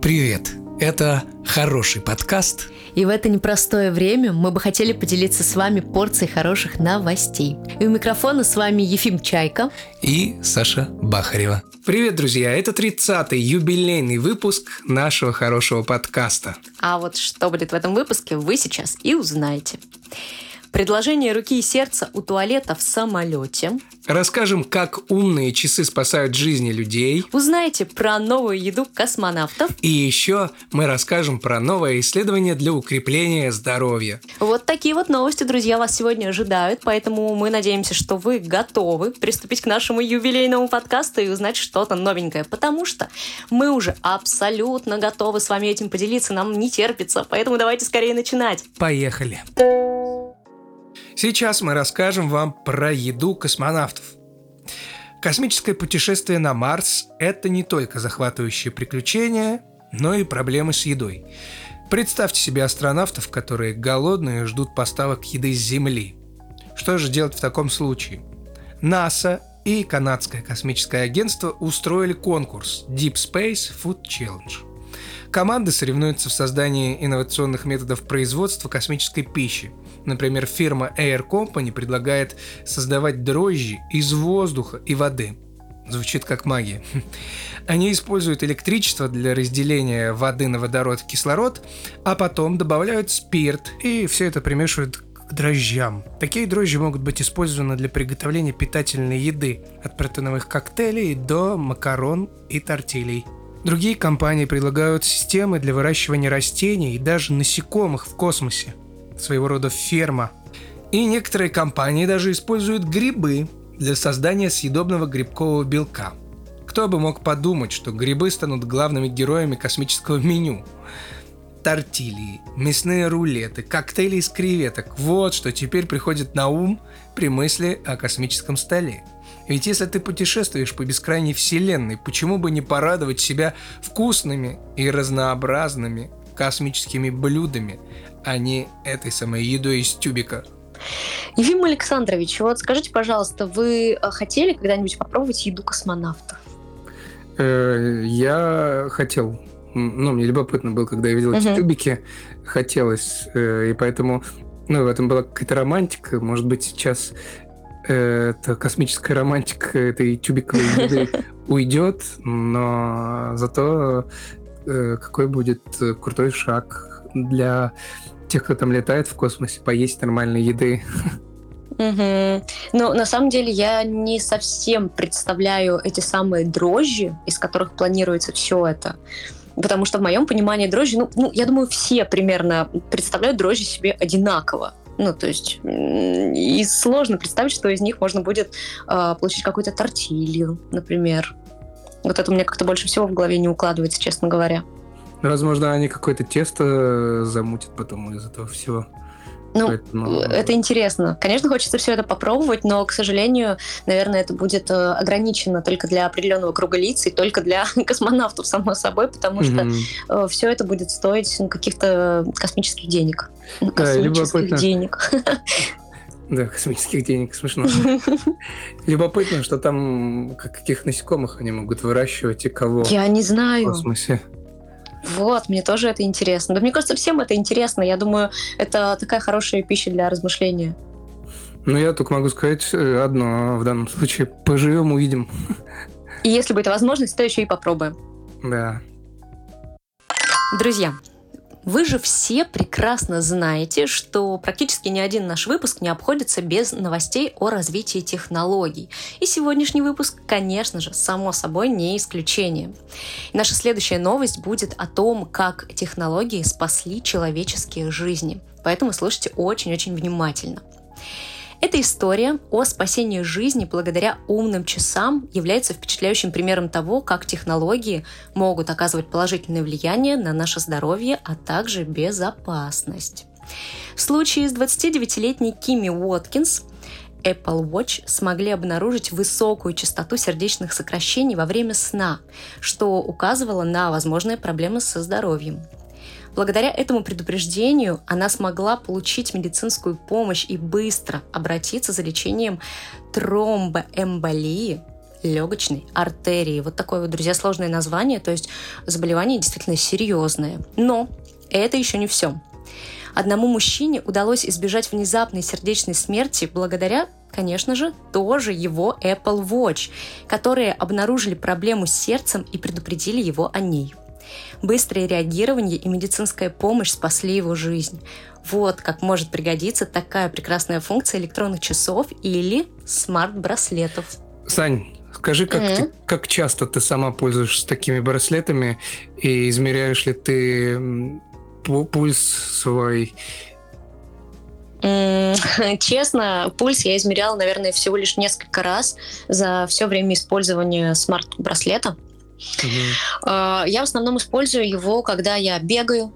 Привет! Это хороший подкаст. И в это непростое время мы бы хотели поделиться с вами порцией хороших новостей. И у микрофона с вами Ефим Чайка и Саша Бахарева. Привет, друзья! Это 30-й юбилейный выпуск нашего хорошего подкаста. А вот что будет в этом выпуске, вы сейчас и узнаете. Предложение руки и сердца у туалета в самолете. Расскажем, как умные часы спасают жизни людей. Узнаете про новую еду космонавтов. И еще мы расскажем про новое исследование для укрепления здоровья. Вот такие вот новости, друзья, вас сегодня ожидают, поэтому мы надеемся, что вы готовы приступить к нашему юбилейному подкасту и узнать что-то новенькое, потому что мы уже абсолютно готовы с вами этим поделиться, нам не терпится, поэтому давайте скорее начинать. Поехали! Сейчас мы расскажем вам про еду космонавтов. Космическое путешествие на Марс – это не только захватывающие приключения, но и проблемы с едой. Представьте себе астронавтов, которые голодные ждут поставок еды с Земли. Что же делать в таком случае? НАСА и канадское космическое агентство устроили конкурс Deep Space Food Challenge. Команды соревнуются в создании инновационных методов производства космической пищи. Например, фирма Air Company предлагает создавать дрожжи из воздуха и воды. Звучит как магия. Они используют электричество для разделения воды на водород и кислород, а потом добавляют спирт, и все это примешивают к дрожжам. Такие дрожжи могут быть использованы для приготовления питательной еды, от протеиновых коктейлей до макарон и тортилей. Другие компании предлагают системы для выращивания растений и даже насекомых в космосе. Своего рода ферма. И некоторые компании даже используют грибы для создания съедобного грибкового белка. Кто бы мог подумать, что грибы станут главными героями космического меню. Тортильи, мясные рулеты, коктейли из креветок – вот что теперь приходит на ум при мысли о космическом столе – ведь если ты путешествуешь по бескрайней вселенной, почему бы не порадовать себя вкусными и разнообразными космическими блюдами, а не этой самой едой из тюбика? Ефим Александрович, вот скажите, пожалуйста, вы э, хотели когда-нибудь попробовать еду космонавтов? Э, я хотел. Ну, мне любопытно было, когда я видел эти тюбики. Хотелось. Э, и поэтому ну, в этом была какая-то романтика. Может быть, сейчас эта космическая романтика этой тюбиковой еды уйдет, но зато какой будет крутой шаг для тех, кто там летает в космосе, поесть нормальной еды. Угу. Ну, на самом деле, я не совсем представляю эти самые дрожжи, из которых планируется все это. Потому что в моем понимании дрожжи, ну, ну, я думаю, все примерно представляют дрожжи себе одинаково. Ну, то есть, и сложно представить, что из них можно будет э, получить какую-то тортилью, например. Вот это у меня как-то больше всего в голове не укладывается, честно говоря. Возможно, они какое-то тесто замутят потом из этого всего. Ну, Поэтому... это интересно. Конечно, хочется все это попробовать, но, к сожалению, наверное, это будет э, ограничено только для определенного круга лиц и только для космонавтов, само собой, потому mm-hmm. что э, все это будет стоить ну, каких-то космических денег. Да, космических денег. Да, космических денег, смешно. Любопытно, что там каких насекомых они могут выращивать и кого. Я не знаю. В космосе. Вот, мне тоже это интересно. Да мне кажется, всем это интересно. Я думаю, это такая хорошая пища для размышления. Ну, я только могу сказать э, одно в данном случае. Поживем, увидим. И если будет возможность, то еще и попробуем. Да. Друзья, вы же все прекрасно знаете, что практически ни один наш выпуск не обходится без новостей о развитии технологий. И сегодняшний выпуск, конечно же, само собой не исключение. И наша следующая новость будет о том, как технологии спасли человеческие жизни. Поэтому слушайте очень-очень внимательно. Эта история о спасении жизни благодаря умным часам является впечатляющим примером того, как технологии могут оказывать положительное влияние на наше здоровье, а также безопасность. В случае с 29-летней Кими Уоткинс Apple Watch смогли обнаружить высокую частоту сердечных сокращений во время сна, что указывало на возможные проблемы со здоровьем. Благодаря этому предупреждению она смогла получить медицинскую помощь и быстро обратиться за лечением тромбоэмболии, легочной артерии. Вот такое вот, друзья, сложное название, то есть заболевание действительно серьезное. Но это еще не все. Одному мужчине удалось избежать внезапной сердечной смерти благодаря, конечно же, тоже его Apple Watch, которые обнаружили проблему с сердцем и предупредили его о ней. Быстрое реагирование и медицинская помощь спасли его жизнь. Вот как может пригодиться такая прекрасная функция электронных часов или смарт-браслетов. Сань, скажи, как, mm-hmm. ты, как часто ты сама пользуешься такими браслетами и измеряешь ли ты пульс свой? Честно, пульс я измеряла, наверное, всего лишь несколько раз за все время использования смарт-браслета. Угу. Я в основном использую его, когда я бегаю.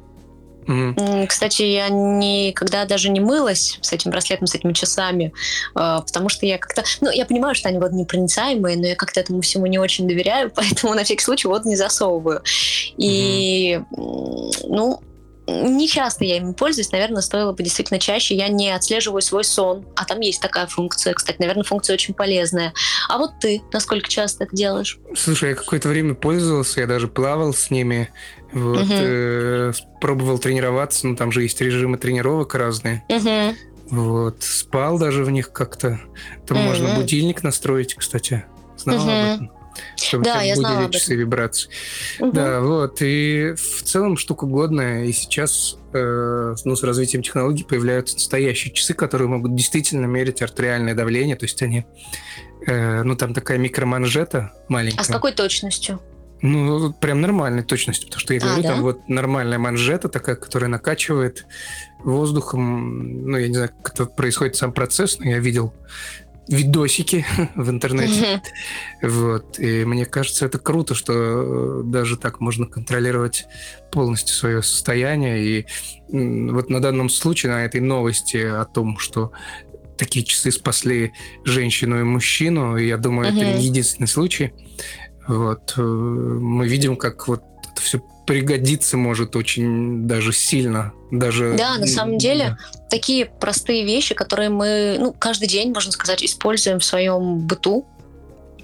Угу. Кстати, я никогда даже не мылась с этим браслетом, с этими часами, а, потому что я как-то... Ну, я понимаю, что они вот непроницаемые, но я как-то этому всему не очень доверяю, поэтому на всякий случай вот не засовываю. И, угу. ну, не часто я ими пользуюсь, наверное, стоило бы действительно чаще. Я не отслеживаю свой сон, а там есть такая функция. Кстати, наверное, функция очень полезная. А вот ты, насколько часто это делаешь? Слушай, я какое-то время пользовался, я даже плавал с ними, вот, угу. э, пробовал тренироваться, ну там же есть режимы тренировок разные. Угу. Вот, спал даже в них как-то. Там угу. можно будильник настроить, кстати. Знал угу. об этом чтобы да, я знала часы вибрации. Угу. Да, вот. И в целом штука годная. И сейчас э, ну, с развитием технологий появляются настоящие часы, которые могут действительно мерить артериальное давление. То есть они... Э, ну, там такая микроманжета маленькая. А с какой точностью? Ну, прям нормальной точностью, потому что я а, говорю, а, да? там вот нормальная манжета такая, которая накачивает воздухом, ну, я не знаю, как это происходит сам процесс, но я видел видосики в интернете. Вот. И мне кажется, это круто, что э, даже так можно контролировать полностью свое состояние. И вот на данном случае, на этой новости о том, что такие часы спасли женщину и мужчину, я думаю, это не единственный случай. Вот. Э, мы видим, как вот все пригодится может очень даже сильно. Даже, да, на самом деле, да. такие простые вещи, которые мы ну, каждый день, можно сказать, используем в своем быту,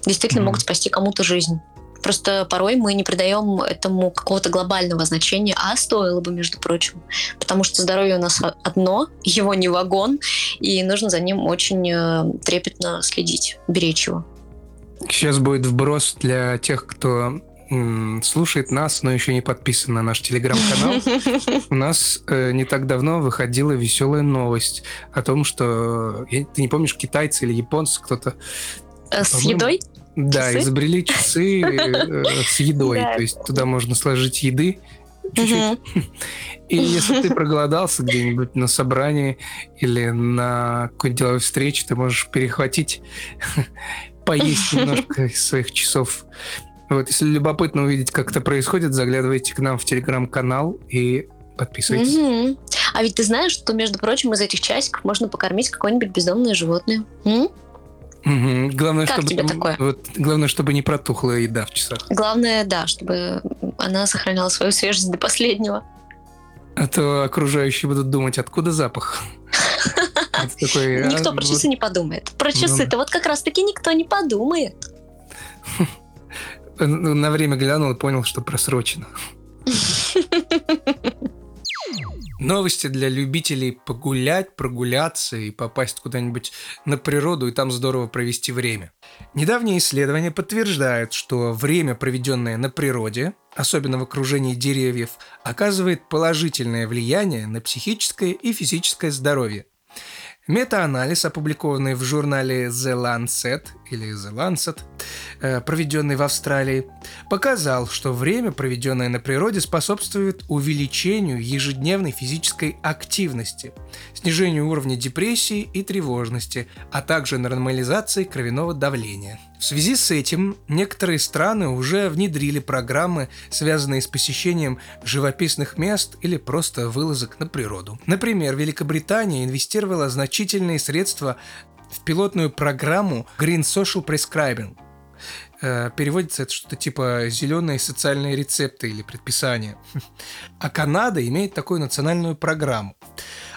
действительно mm. могут спасти кому-то жизнь. Просто порой мы не придаем этому какого-то глобального значения, а стоило бы, между прочим. Потому что здоровье у нас одно, его не вагон, и нужно за ним очень э, трепетно следить, беречь его. Сейчас будет вброс для тех, кто слушает нас, но еще не подписан на наш телеграм-канал, у нас э, не так давно выходила веселая новость о том, что ты не помнишь, китайцы или японцы кто-то э, с едой? Да, часы? изобрели часы э, с едой. То есть туда можно сложить еды чуть-чуть. И если ты проголодался где-нибудь на собрании или на какой-нибудь деловой встрече, ты можешь перехватить, поесть немножко из своих часов вот, если любопытно увидеть, как это происходит, заглядывайте к нам в телеграм-канал и подписывайтесь. Угу. А ведь ты знаешь, что, между прочим, из этих часиков можно покормить какое-нибудь бездомное животное? М? Угу. Главное, как чтобы, тебе такое? Вот, главное, чтобы не протухла еда в часах. Главное, да, чтобы она сохраняла свою свежесть до последнего. А то окружающие будут думать, откуда запах. Никто про часы не подумает. Про часы-то вот как раз-таки никто не подумает. на время глянул и понял, что просрочено. Новости для любителей погулять, прогуляться и попасть куда-нибудь на природу и там здорово провести время. Недавние исследования подтверждают, что время, проведенное на природе, особенно в окружении деревьев, оказывает положительное влияние на психическое и физическое здоровье. Метаанализ, опубликованный в журнале The Lancet или The Lancet, э, проведенный в Австралии, показал, что время, проведенное на природе, способствует увеличению ежедневной физической активности, снижению уровня депрессии и тревожности, а также нормализации кровяного давления. В связи с этим некоторые страны уже внедрили программы, связанные с посещением живописных мест или просто вылазок на природу. Например, Великобритания инвестировала значительные средства в пилотную программу Green Social Prescribing. Э, переводится это что-то типа «зеленые социальные рецепты» или предписания. А Канада имеет такую национальную программу.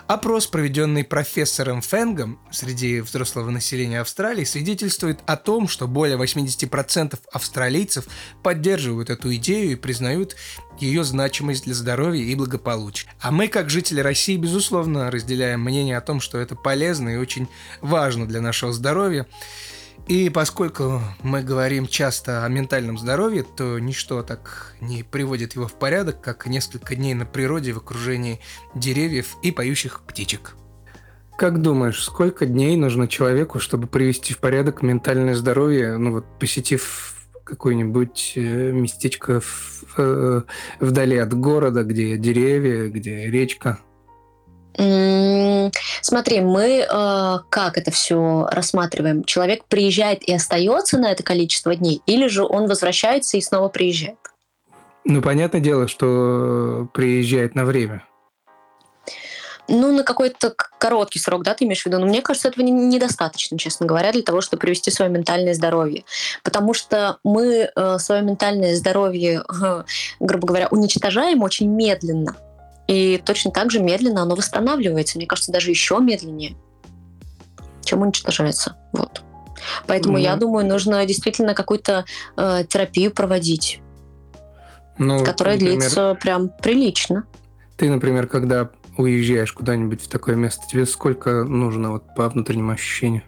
Опрос, проведенный профессором Фенгом среди взрослого населения Австралии, свидетельствует о том, что более 80% австралийцев поддерживают эту идею и признают ее значимость для здоровья и благополучия. А мы, как жители России, безусловно, разделяем мнение о том, что это полезно и очень важно для нашего здоровья. И поскольку мы говорим часто о ментальном здоровье, то ничто так не приводит его в порядок, как несколько дней на природе в окружении деревьев и поющих птичек. Как думаешь, сколько дней нужно человеку, чтобы привести в порядок ментальное здоровье, ну вот посетив какое-нибудь э, местечко в, э, вдали от города, где деревья, где речка? Смотри, мы э, как это все рассматриваем? Человек приезжает и остается на это количество дней, или же он возвращается и снова приезжает? Ну, понятное дело, что приезжает на время. Ну, на какой-то короткий срок, да, ты имеешь в виду? Но мне кажется, этого недостаточно, честно говоря, для того, чтобы привести свое ментальное здоровье. Потому что мы э, свое ментальное здоровье, э, грубо говоря, уничтожаем очень медленно. И точно так же медленно оно восстанавливается. Мне кажется, даже еще медленнее, чем уничтожается. Вот. Поэтому mm-hmm. я думаю, нужно действительно какую-то э, терапию проводить, ну, которая например, длится прям прилично. Ты, например, когда уезжаешь куда-нибудь в такое место, тебе сколько нужно вот по внутренним ощущениям?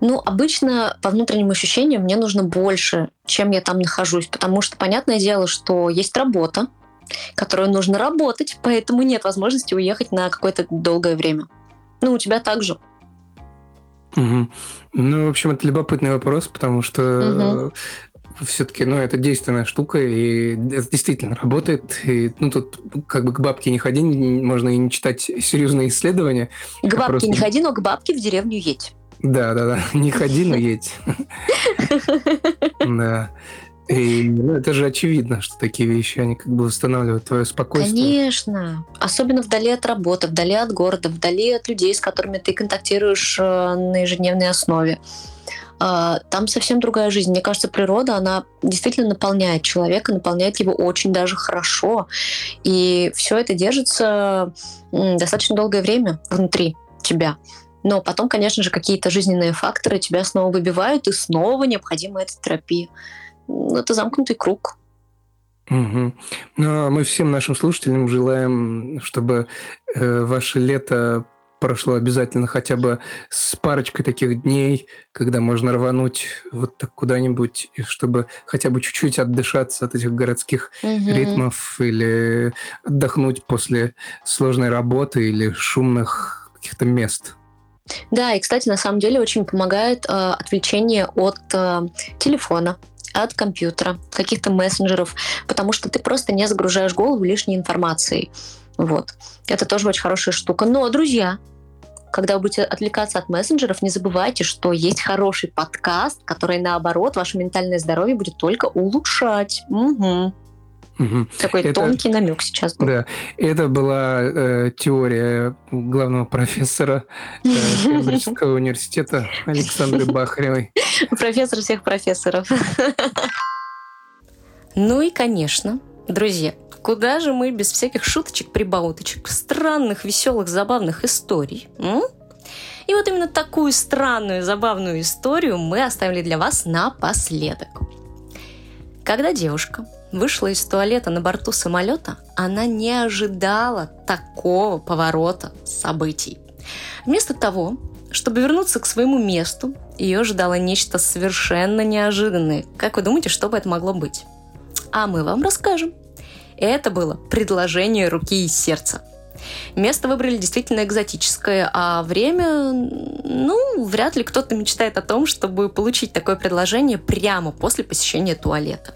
Ну, обычно по внутренним ощущениям мне нужно больше, чем я там нахожусь, потому что понятное дело, что есть работа, которую нужно работать, поэтому нет возможности уехать на какое-то долгое время. Ну, у тебя также. Угу. Ну, в общем, это любопытный вопрос, потому что угу. все-таки, ну, это действенная штука, и это действительно работает. И, ну, тут как бы к бабке не ходи, можно и не читать серьезные исследования. К бабке просто... не ходи, но к бабке в деревню едь. Да, да, да. Не ходи, но едь. Да. И ну, это же очевидно, что такие вещи, они как бы восстанавливают твое спокойствие. Конечно. Особенно вдали от работы, вдали от города, вдали от людей, с которыми ты контактируешь э, на ежедневной основе. А, там совсем другая жизнь. Мне кажется, природа, она действительно наполняет человека, наполняет его очень даже хорошо. И все это держится достаточно долгое время внутри тебя. Но потом, конечно же, какие-то жизненные факторы тебя снова выбивают, и снова необходима эта терапия это замкнутый круг. Угу. Ну, а мы всем нашим слушателям желаем, чтобы э, ваше лето прошло обязательно хотя бы с парочкой таких дней, когда можно рвануть вот так куда-нибудь, чтобы хотя бы чуть-чуть отдышаться от этих городских угу. ритмов или отдохнуть после сложной работы или шумных каких-то мест. Да, и, кстати, на самом деле очень помогает э, отвлечение от э, телефона, от компьютера, каких-то мессенджеров, потому что ты просто не загружаешь голову лишней информацией. Вот. Это тоже очень хорошая штука. Но, друзья, когда вы будете отвлекаться от мессенджеров, не забывайте, что есть хороший подкаст, который, наоборот, ваше ментальное здоровье будет только улучшать. Угу. Угу. Такой это, тонкий намек сейчас был. Да, это была э, теория главного профессора э, Кембриджского университета Александры Бахаревой. Профессор всех профессоров. Ну и, конечно, друзья, куда же мы без всяких шуточек, прибауточек, странных, веселых, забавных историй? М? И вот именно такую странную, забавную историю мы оставили для вас напоследок. Когда девушка вышла из туалета на борту самолета, она не ожидала такого поворота событий. Вместо того, чтобы вернуться к своему месту, ее ждало нечто совершенно неожиданное. Как вы думаете, что бы это могло быть? А мы вам расскажем. Это было предложение руки и сердца. Место выбрали действительно экзотическое, а время, ну, вряд ли кто-то мечтает о том, чтобы получить такое предложение прямо после посещения туалета.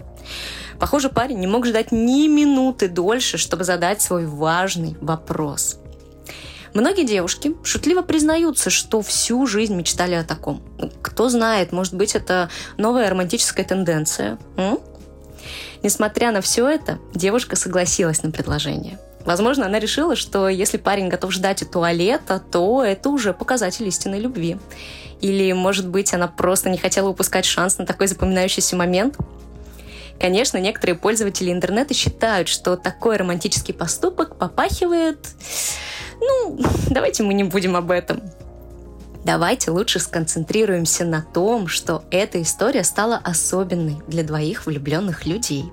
Похоже, парень не мог ждать ни минуты дольше, чтобы задать свой важный вопрос. Многие девушки шутливо признаются, что всю жизнь мечтали о таком. Кто знает, может быть, это новая романтическая тенденция. М? Несмотря на все это, девушка согласилась на предложение. Возможно, она решила, что если парень готов ждать у туалета, то это уже показатель истинной любви. Или, может быть, она просто не хотела упускать шанс на такой запоминающийся момент – Конечно, некоторые пользователи интернета считают, что такой романтический поступок попахивает Ну, давайте мы не будем об этом. Давайте лучше сконцентрируемся на том, что эта история стала особенной для двоих влюбленных людей.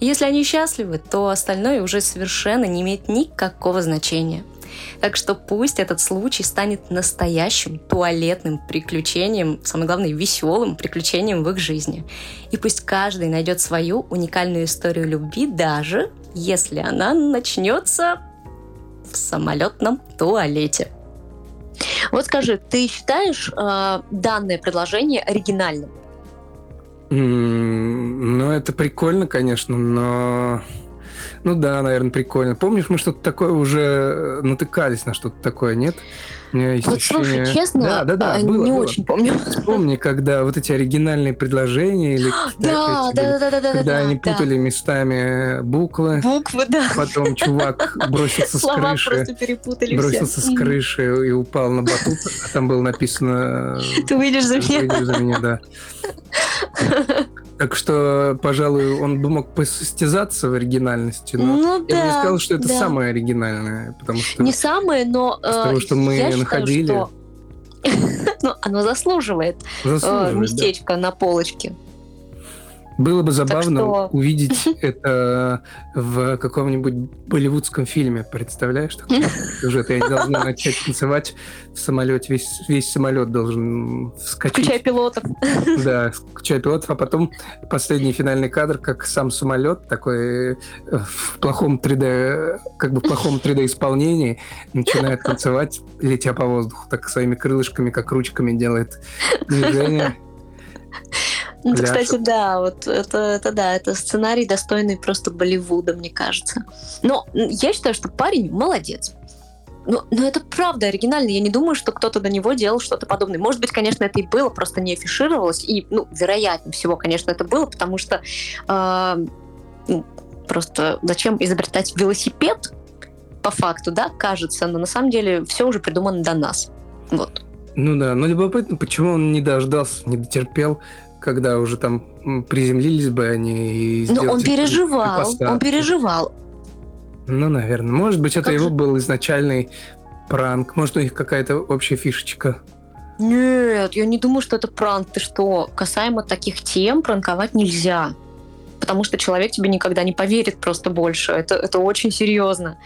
И если они счастливы, то остальное уже совершенно не имеет никакого значения. Так что пусть этот случай станет настоящим туалетным приключением, самое главное, веселым приключением в их жизни. И пусть каждый найдет свою уникальную историю любви, даже если она начнется в самолетном туалете. Вот скажи, ты считаешь э, данное предложение оригинальным? ну, это прикольно, конечно, но... Ну да, наверное, прикольно. Помнишь, мы что-то такое уже э, натыкались на что-то такое, нет? Вот ощущение... слушай, честно, да, да, да, было, не было. очень помню. Вспомни, когда вот эти оригинальные предложения или да, да, да, да, да, когда они путали местами буквы. Буквы, да. Потом чувак бросился с крыши. просто перепутали Бросился с крыши и упал на батут, а там было написано... Ты выйдешь за меня. Выйдешь за меня, да. Так что, пожалуй, он бы мог посостязаться в оригинальности, но ну, я да, бы не сказал, что это да. самое оригинальное, потому что... Не самое, но... Из того, э, что мы я находили... Считаю, что... ну, оно заслуживает, э, заслуживает местечко да. на полочке. Было бы забавно что... увидеть это в каком-нибудь болливудском фильме. Представляешь, такой сюжет? Я должна начать танцевать в самолете. Весь, весь самолет должен вскочить. Включая пилотов. Да, включая пилотов. А потом последний финальный кадр, как сам самолет такой э, в плохом 3D, как бы в плохом 3D-исполнении начинает танцевать, летя по воздуху, так своими крылышками, как ручками делает движение. Ну, кстати, да, вот это, это да, это сценарий достойный просто Болливуда, мне кажется. Но я считаю, что парень молодец. Но, но это правда оригинально. Я не думаю, что кто-то до него делал что-то подобное. Может быть, конечно, это и было, просто не афишировалось. И, ну, вероятнее всего, конечно, это было, потому что э, ну, просто зачем изобретать велосипед, по факту, да, кажется, но на самом деле все уже придумано до нас. Вот. Ну да, но любопытно, почему он не дождался, не дотерпел когда уже там приземлились бы они и Ну, он переживал, он переживал. Ну, наверное. Может быть, это как его же... был изначальный пранк. Может, у них какая-то общая фишечка. Нет, я не думаю, что это пранк. Ты что, касаемо таких тем пранковать нельзя. Потому что человек тебе никогда не поверит просто больше. Это, это очень серьезно.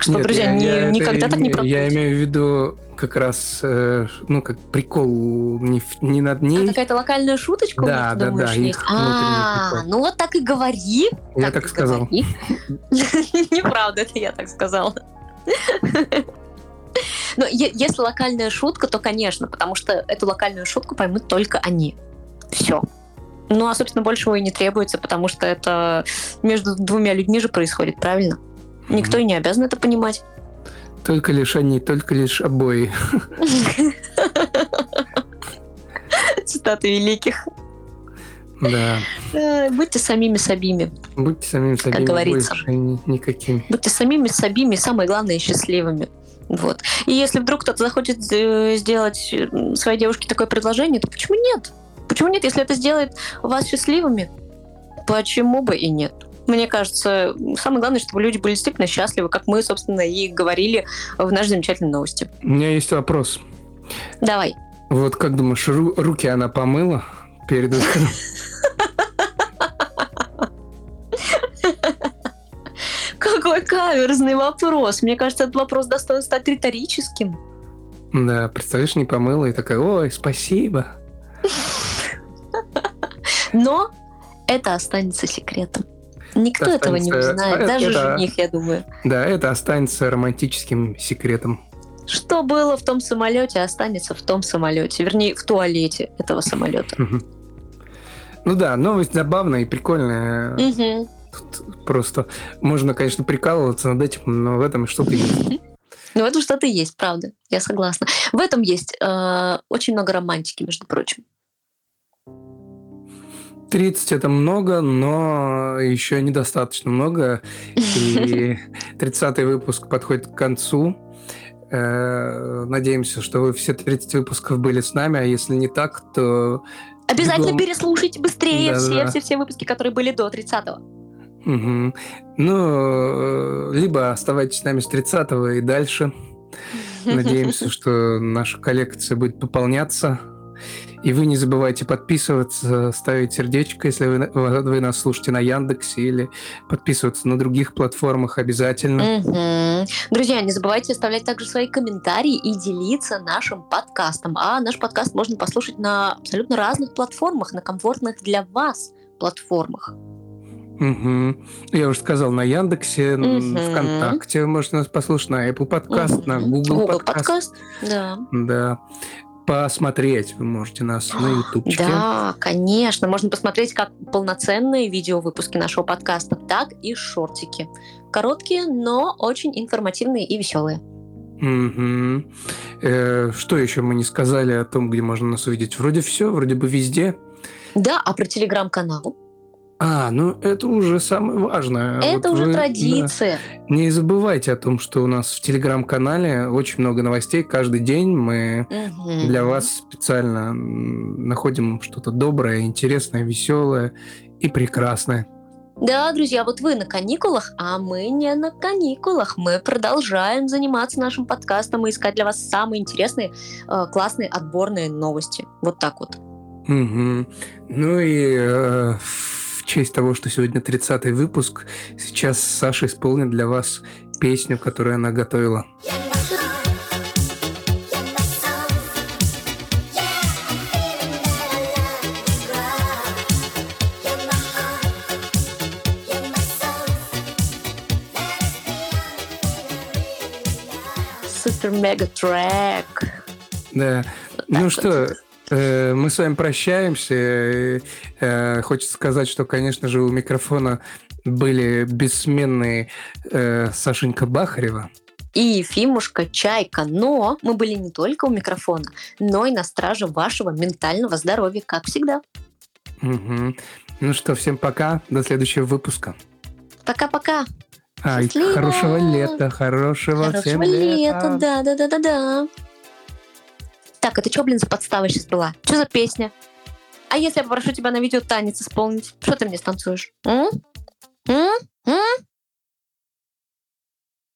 Так что, Нет, друзья, я, не, я, никогда это, так не пробуйте. Я имею в виду как раз, э, ну, как прикол не, не над ней. А какая-то локальная шуточка да, у них, да, думаешь, да, есть? А, ну вот так и говори. Я так, сказал. Неправда, это я так сказала. Но если локальная шутка, то, конечно, потому что эту локальную шутку поймут только они. Все. Ну, а, собственно, большего и не требуется, потому что это между двумя людьми же происходит, правильно? Никто и не обязан это понимать. Только лишь они, только лишь обои. Цитаты великих. Да. Э, будьте самими собими. Будьте самими собими. Как говорится. никакими. Будьте самими собими, самое главное, счастливыми. Вот. И если вдруг кто-то захочет э, сделать своей девушке такое предложение, то почему нет? Почему нет, если это сделает вас счастливыми? Почему бы и нет? Мне кажется, самое главное, чтобы люди были действительно счастливы, как мы, собственно, и говорили в нашей замечательной новости. У меня есть вопрос. Давай. Вот как думаешь, ру- руки она помыла перед выходом? Какой каверзный вопрос. Мне кажется, этот вопрос достоин стать риторическим. Да, представляешь, не помыла и такая, ой, спасибо. Но это останется секретом. Никто это этого не узнает, даже это, жених, я думаю. Да, это останется романтическим секретом. Что было в том самолете, останется в том самолете. Вернее, в туалете этого самолета. Ну да, новость забавная и прикольная. Тут просто можно, конечно, прикалываться над этим, но в этом что-то есть. Ну, в этом что-то есть, правда. Я согласна. В этом есть э, очень много романтики, между прочим. 30 это много, но еще недостаточно много. И 30-й выпуск подходит к концу. Э, надеемся, что вы все 30 выпусков были с нами, а если не так, то... Обязательно бегом... переслушайте быстрее да, все, да. все, все выпуски, которые были до 30-го. Угу. Ну, либо оставайтесь с нами с 30 и дальше. Надеемся, что наша коллекция будет пополняться. И вы не забывайте подписываться, ставить сердечко, если вы, вы нас слушаете на Яндексе, или подписываться на других платформах обязательно. Угу. Друзья, не забывайте оставлять также свои комментарии и делиться нашим подкастом. А наш подкаст можно послушать на абсолютно разных платформах, на комфортных для вас платформах. Угу. Я уже сказал, на Яндексе, угу. ВКонтакте можно нас послушать, на Apple подкаст, угу. на Google, Google подкаст. Да. Да посмотреть вы можете нас на ютубчике. Да, конечно. Можно посмотреть как полноценные видеовыпуски нашего подкаста, так и шортики. Короткие, но очень информативные и веселые. Угу. Э, что еще мы не сказали о том, где можно нас увидеть? Вроде все, вроде бы везде. Да, а про телеграм-канал? А, ну это уже самое важное. Это вот уже вы, традиция. Да, не забывайте о том, что у нас в телеграм-канале очень много новостей. Каждый день мы угу. для вас специально находим что-то доброе, интересное, веселое и прекрасное. Да, друзья, вот вы на каникулах, а мы не на каникулах. Мы продолжаем заниматься нашим подкастом и искать для вас самые интересные, э, классные отборные новости. Вот так вот. Угу. Ну и э, честь того, что сегодня 30-й выпуск, сейчас Саша исполнит для вас песню, которую она готовила. Супер мега трек. Да. Ну что, мы с вами прощаемся. Э, хочется сказать, что, конечно же, у микрофона были бессменные э, Сашенька Бахарева. И Ефимушка Чайка. Но мы были не только у микрофона, но и на страже вашего ментального здоровья, как всегда. Угу. Ну что, всем пока. До следующего выпуска. Пока-пока. А, хорошего лета, хорошего, хорошего всем лета. лета. Да, да, да, да, да. Так, это что, блин, за подстава сейчас была? Что за песня? А если я попрошу тебя на видео танец исполнить, что ты мне станцуешь? М? М? М?